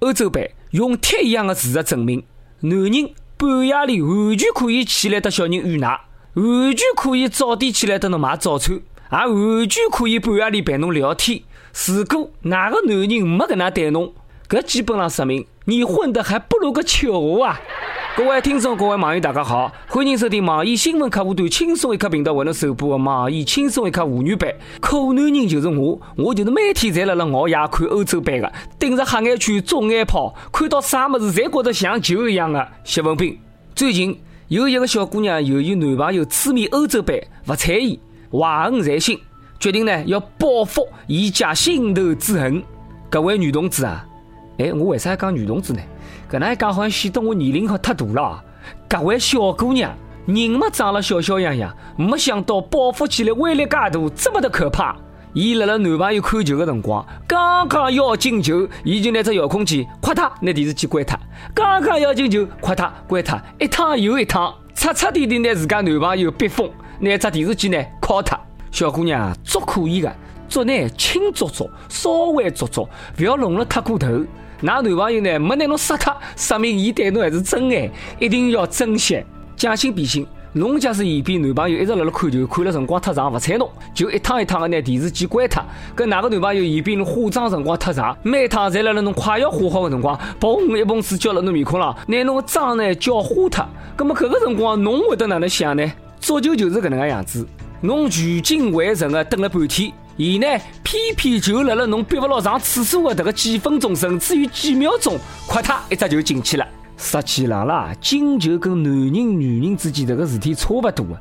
欧洲杯用铁一样的事实证明，男人半夜里完全可以起来给小人喂奶，完全可以早点起来给侬买早餐，也完全可以半夜里陪侬聊天。如果哪个男人没搿能对侬，搿基本上说明你混得还不如个球啊！各位听众，各位网友，大家好，欢迎收听网易新闻客户端轻松一刻频道为侬首播的网易轻松一刻妇女版。可男人就是我，我就是每天侪辣辣熬夜看欧洲杯的，盯着黑眼圈肿眼泡，看到啥么子侪觉得像球一样的谢文斌。最近有一个小姑娘由于男朋友痴迷欧洲杯不睬伊，怀恨在心，决定呢要报复伊家心头之恨。各位女同志啊，哎，我为啥要讲女同志呢？搿能一讲好像显得我年龄好太大了。各位小姑娘，人嘛长了小小样样，没想到报复起来威力介大，这么的可怕。伊辣辣男朋友看球的辰光，刚刚要进球，伊就拿只遥控器，快他拿电视机关脱。刚刚要进球，快他关脱，一趟又一趟，彻彻底底拿自家男朋友逼疯，拿只电视机呢敲脱。小姑娘做可以的，做呢轻做做，稍微做做，不要弄了太过头。那男朋友呢？没拿侬杀脱，说明伊对侬还是真爱，一定要珍惜。将心比心，侬假使嫌比男朋友一直辣辣看球，看了辰光太长，不睬侬，就一趟一趟的拿电视机关脱。跟哪个男朋友嫌比侬化妆辰光太长，每趟侪辣辣侬快要化好的辰光，嘣一盆水浇辣侬面孔上，拿侬的妆呢浇花脱。那么搿个辰光侬会得哪能想呢？足球就是搿能个样子，侬聚精会神的等了半天。伊呢，偏偏就辣辣侬憋不牢上厕所的迭个几分钟，甚至于几秒钟，快他一只就进去了。实际上啦，进球跟男人、女人之间这个事体差不多啊。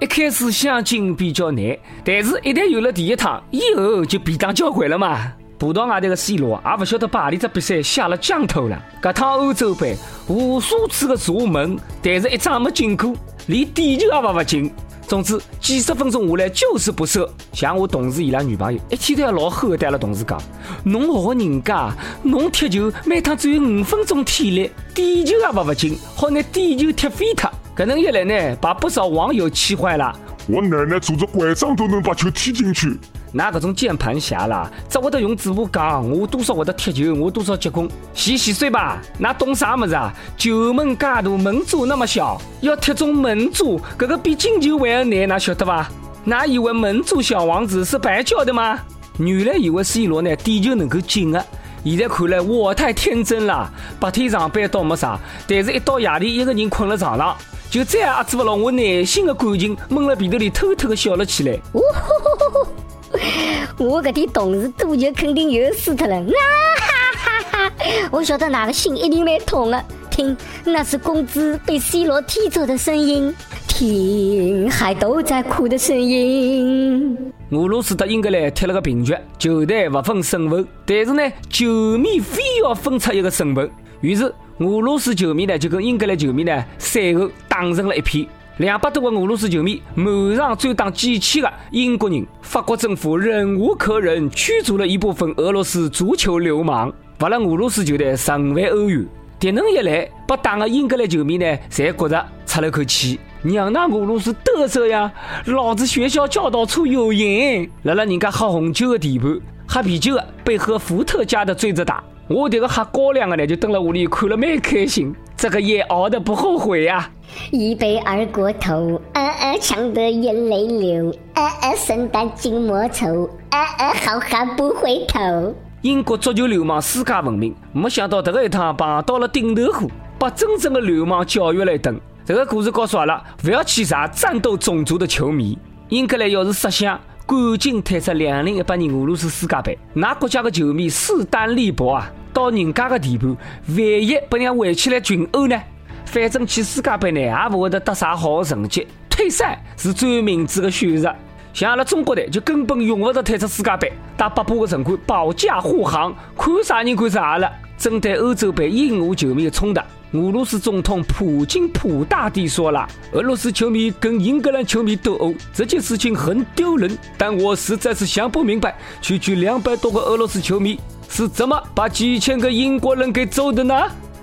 一开始想进比较难，但是一旦有了第一趟，以后就便当交关了嘛。葡萄牙队的 C 罗也不晓得把何里只比赛下了降头了。搿趟欧洲杯无数次的射门，但是一张没进过，连点球也勿勿进。总之，几十分钟下来就是不射。像我同事伊拉女朋友，一天都要老吼的对阿拉同事讲：“侬学人家，侬踢球每趟只有五分钟体力，点球也罚勿进，好拿点球踢飞脱。搿能一来呢，把不少网友气坏了。我奶奶拄着拐杖都能把球踢进去。那搿种键盘侠啦，只会得用嘴巴讲，我多少会得踢球，我多少结棍，洗洗睡吧。那懂啥么子啊？球门介大，门柱那么小，要踢中门柱，搿个比进球还要难，哪晓得吧？那以为门柱小王子是白叫的吗？原来以为 C 罗呢点球能够进的，现在看来我太天真了。白天上班倒没啥，但是一到夜里，一个人困了床上，就再也压制不了我内心的感情，闷了鼻头里偷偷的笑了起来。我搿点同事赌球肯定又输脱了，啊哈哈！我晓得哪个心一定蛮痛的。听，那是公子被 C 罗踢走的声音，听，海都在哭的声音。俄罗斯和英格兰踢了个平局，球队不分胜负，但是呢，球迷非要分出一个胜负，于是俄罗斯球迷呢就跟英格兰球迷呢赛后打成了一片。两百多个俄罗斯球迷满上追打几千个英国人，法国政府忍无可忍，驱逐了一部分俄罗斯足球流氓，罚了俄罗斯球队十五万欧元。这能一来，把打的英格兰球迷呢，侪觉着出了口气，让那俄罗斯得瑟呀！老子学校教导处有人，辣辣人家喝红酒的地盘，喝啤酒的被喝伏特加的追着打。我这个喝高粱个呢，就蹲在屋里看了蛮开心，这个夜熬的不后悔呀。一杯二锅头，啊啊，呛得眼泪流，啊啊，圣诞寂寞愁，啊啊，好汉不回头。英国足球流氓世界闻名，没想到这个一趟碰到了顶头货，把真正的流氓教育了一顿。这个故事告诉阿拉，不要去惹战斗种族的球迷。英格兰要是设想。赶紧退出两零一八年俄罗斯世界杯，那国家的球迷势单力薄啊！到人家的地盘，万一不让围起来群殴呢？反正去世界杯呢，也不会得得啥好成绩。退赛是最明智的选择。像阿拉中国队就根本用不着退出世界杯，打八百个城管保驾护航，看啥人看啥了。针对欧洲杯英俄球迷的冲突。俄罗斯总统普京普大帝说了：“俄罗斯球迷跟英格兰球迷斗殴这件事情很丢人，但我实在是想不明白，区区两百多个俄罗斯球迷是怎么把几千个英国人给揍的呢？”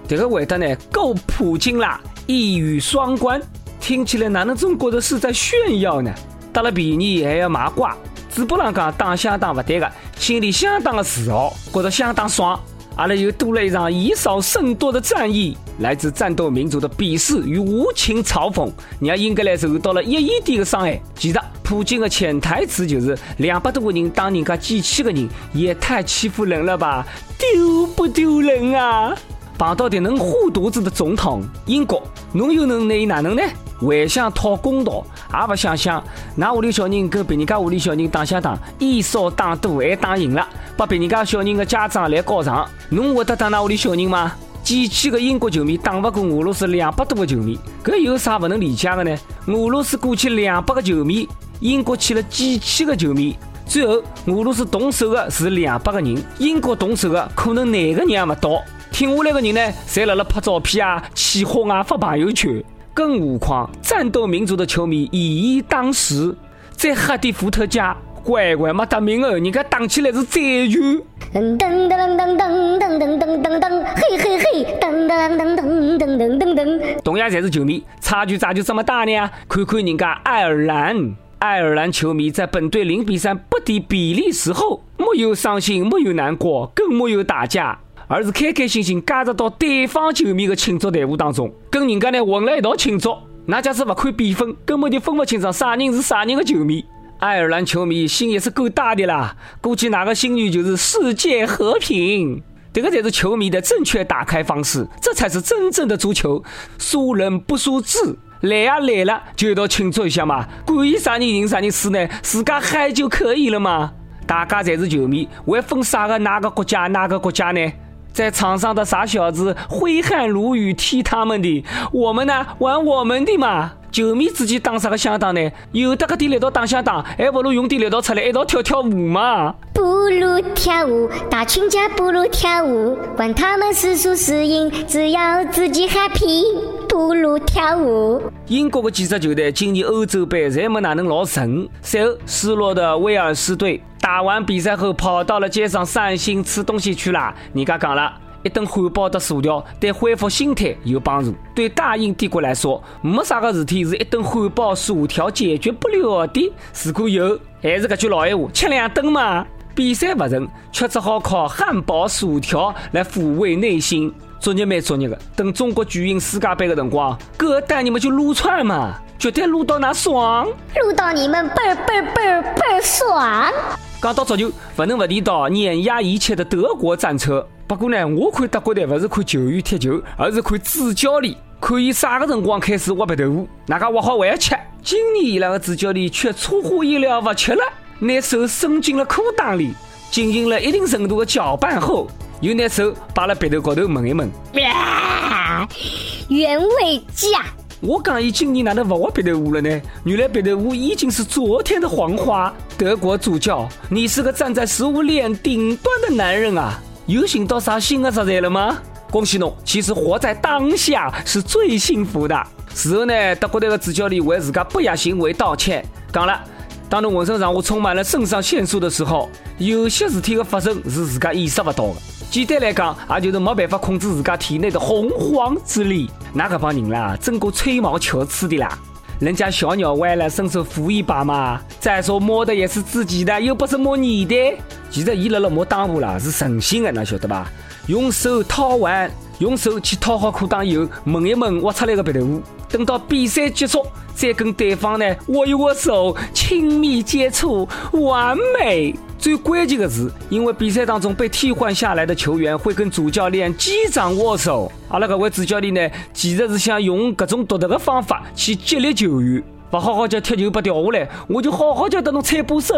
这个回答呢够普京啦，一语双关，听起来哪能总觉得是在炫耀呢？得了便宜还要卖乖，嘴巴上讲打相当不对的，心里相当的自豪，觉得相当爽。阿拉又多了一场以少胜多的战役。来自战斗民族的鄙视与无情嘲讽，让英格兰受到了一亿点的伤害。其实，普京的潜台词就是两百多个人当人家几千个人，也太欺负人了吧？丢不丢人啊？碰到的能护犊子的总统，英国，侬又能奈哪能呢？还想讨公道，也不想想，那屋里小人跟别人家屋里小人打相打，以少打多还打赢了，把别人家小人的家长来告状，侬会得打那屋里小人吗？几千个英国球迷打不过俄罗斯两百多个球迷，搿有啥不能理解的呢？俄罗斯过去两百个球迷，英国去了几千个球迷，最后俄罗斯动手的是两百个人，英国动手的可能廿个人也不到，挺下来的人呢，侪辣辣拍照片啊、起哄啊、发朋友圈。更何况，战斗民族的球迷以一当十，在哈迪伏特加，乖乖没得名哦，人家打起来是战友。噔噔噔噔噔噔噔噔噔噔，嘿嘿嘿，噔噔噔噔噔噔噔噔。同样侪是球迷，差距咋就这么大呢？看看人家爱尔兰，爱尔兰球迷在本队零比三不敌比利时后，没有伤心，没有难过，更没有打架。而是开开心心加入到对方球迷的庆祝队伍当中，跟人家呢混了一道庆祝。那假是不看比分，根本就分不清楚啥人是啥人的球迷。爱尔兰球迷心也是够大的啦，估计哪个心愿就是世界和平。这个才是球迷的正确打开方式，这才是真正的足球。输人不输志，来呀来了就一道庆祝一下嘛，管伊啥人赢啥人输呢？自家嗨就可以了嘛。大家才是球迷，还分啥个哪个国家哪个国家呢？在场上的傻小子挥汗如雨踢他们的，我们呢玩我们的嘛。球迷之间打啥个相打呢？有的个点力道打相打，还不如用点力道出来一道跳跳舞嘛。不如跳舞，大群架不如跳舞，管他们是输是赢，只要自己 happy。不如跳舞。英国的几支球队今年欧洲杯侪没哪能老顺，赛后失落的威尔士队打完比赛后跑到了街上散心吃东西去了。人家讲了。一顿汉堡的薯条对恢复心态有帮助。对大英帝国来说，没啥个事体是一顿汉堡薯条解决不了的。如果有，还是搿句老闲话，吃两顿嘛。比赛不成，却只好靠汉堡薯条来抚慰内心。作业蛮作业的。等中国举行世界杯的辰光，哥带你们去撸串嘛，绝对撸到那爽，撸到你们倍儿倍儿倍儿倍儿爽。讲到足球，不能不提到碾压一切的德国战车。不过呢，我看德国队不是看球员踢球，而是看主教练，看伊啥个辰光开始挖白豆腐，哪个挖好还要吃。今年伊拉的主教练却出乎意料不吃了，拿手伸进了裤裆里，进行了一定程度的搅拌后，又拿手摆了鼻头高头闻一闻，原味鸡啊。我讲伊今年哪能不挖鼻头乌了呢？原来鼻头乌已经是昨天的黄花。德国主教，你是个站在食物链顶端的男人啊！又寻到啥新的食材了吗？恭喜侬！其实活在当下是最幸福的。事后呢，德国队的主教练为自家不雅行为道歉，讲了：当侬浑身上下充满了肾上腺素的时候，有些事体的发生是自家意识不到的。简单来讲，也就是没办法控制自家体内的洪荒之力。那个帮人啦，真够吹毛求疵的啦！人家小鸟歪了，伸手扶一把嘛。再说摸的也是自己的，又不是摸你的。其实伊辣辣摸裆部啦，是诚心的，那晓得吧？用手掏完，用手去掏好裤裆以后，闻一闻挖出来的鼻头污。等到比赛结束，再跟对方呢握一握手，亲密接触，完美。最关键的是，因为比赛当中被替换下来的球员会跟主教练击掌握手。阿拉搿位主教练呢，其实是想用各种独特的方法去激励球员。不好好叫踢球不掉下来，我就好好叫得侬踩把手。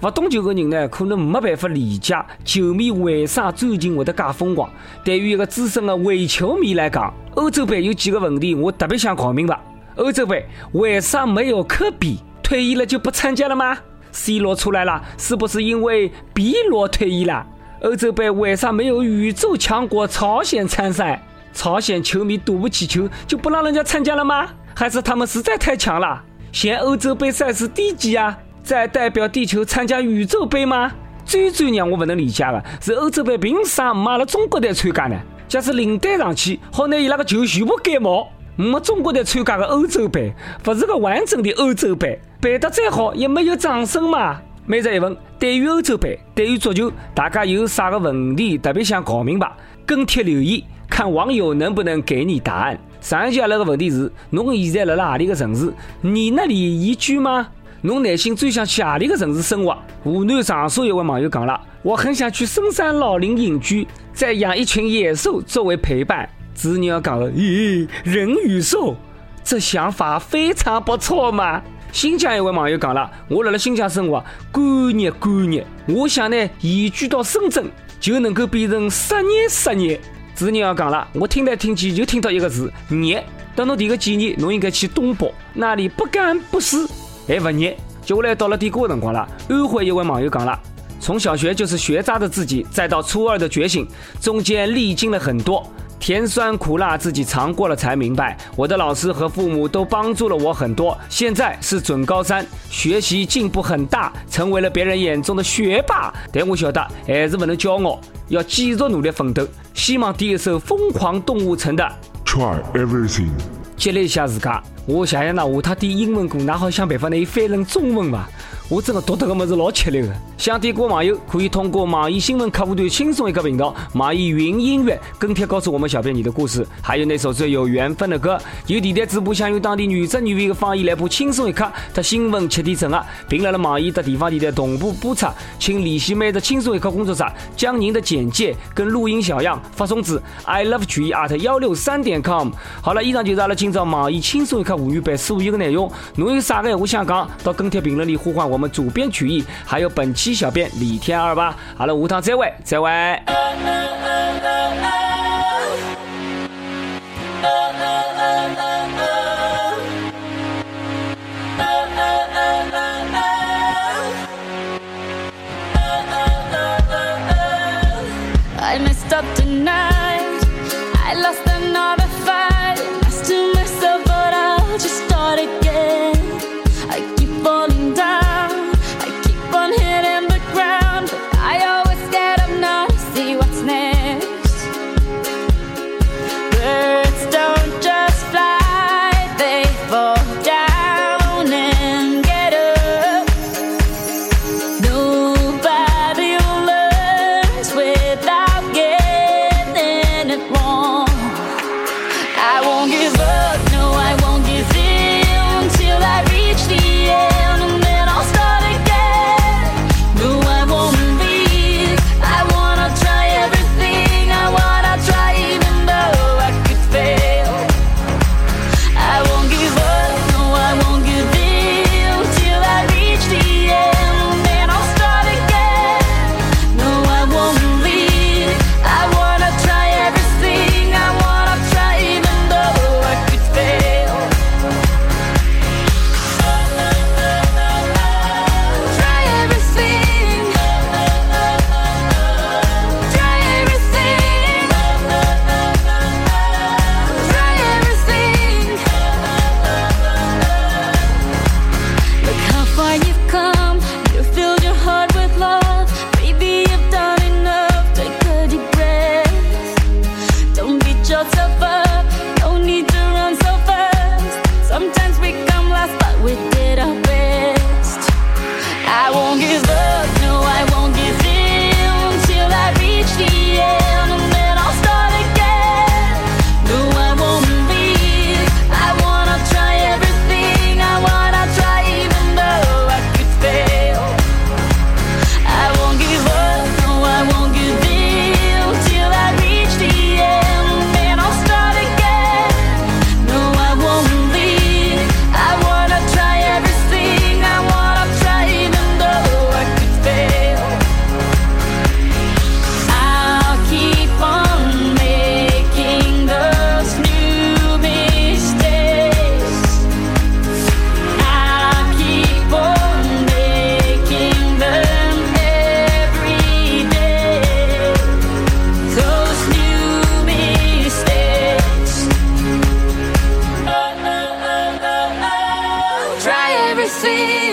不懂球的人呢，可能没办法理解球迷为啥最近会得介疯狂。对于一个资深的伪球迷来讲，欧洲杯有几个问题我特别想搞明白：欧洲杯为啥没有科比？退役了就不参加了吗？C 罗出来了，是不是因为 B 罗退役了？欧洲杯为啥没有宇宙强国朝鲜参赛？朝鲜球迷赌不起球，就不让人家参加了吗？还是他们实在太强了，嫌欧洲杯赛事低级啊？在代表地球参加宇宙杯吗？最最让我不能理解的是，欧洲杯凭啥没阿拉中国队参加呢？假使领队上去，好拿伊拉个球全部改毛。没中国队参加个欧洲杯，不是个完整的欧洲杯。办得再好，也没有掌声嘛。每日一问：对于欧洲杯，对于足球，大家有啥个问题特别想搞明白？跟帖留言，看网友能不能给你答案。上一期阿拉个问题是：侬现在辣辣何里个城市？你那里宜居吗？侬内心最想去何里个城市生活？湖南长沙一位网友讲了：我很想去深山老林隐居，再养一群野兽作为陪伴。子女要讲了：咦，人与兽，这想法非常不错嘛。新疆一位网友讲了：我辣辣新疆生活，干热干热，我想呢移居到深圳，就能够变成十年十年。子女要讲了：我听来听去就听到一个字热。等侬提个建议，侬应该去东北，那里不干不湿。还不热，接下来到了点歌辰光了。安徽一位网友讲了：从小学就是学渣的自己，再到初二的觉醒，中间历经了很多甜酸苦辣，自己尝过了才明白。我的老师和父母都帮助了我很多。现在是准高三，学习进步很大，成为了别人眼中的学霸。但我晓得还是不能骄傲，要继续努力奋斗。希望点一首《疯狂动物城》的 Try everything，激励一下自己。我想想，那下他点英文歌，那好想办法拿伊翻成中文吧。我真的读这个么子老吃力的。想点歌网友可以通过网易新闻客户端轻松一刻频道、网易云音乐跟帖告诉我们小编你的故事，还有那首最有缘分的歌。有电台主播想用当地原汁原味的方言来播轻松一刻和新闻七点整啊，并来了网易的地方电台同步播出，请联系每日轻松一刻工作室，将您的简介跟录音小样发送至 i love 曲艺 at 幺六三点 com。好了，以上就是阿拉今朝网易轻松一刻吴语版所有的内容。侬有啥个话想讲，到跟帖评论里呼唤我们主编曲艺，还有本期小编李天二吧。好了，下趟再会，再会。see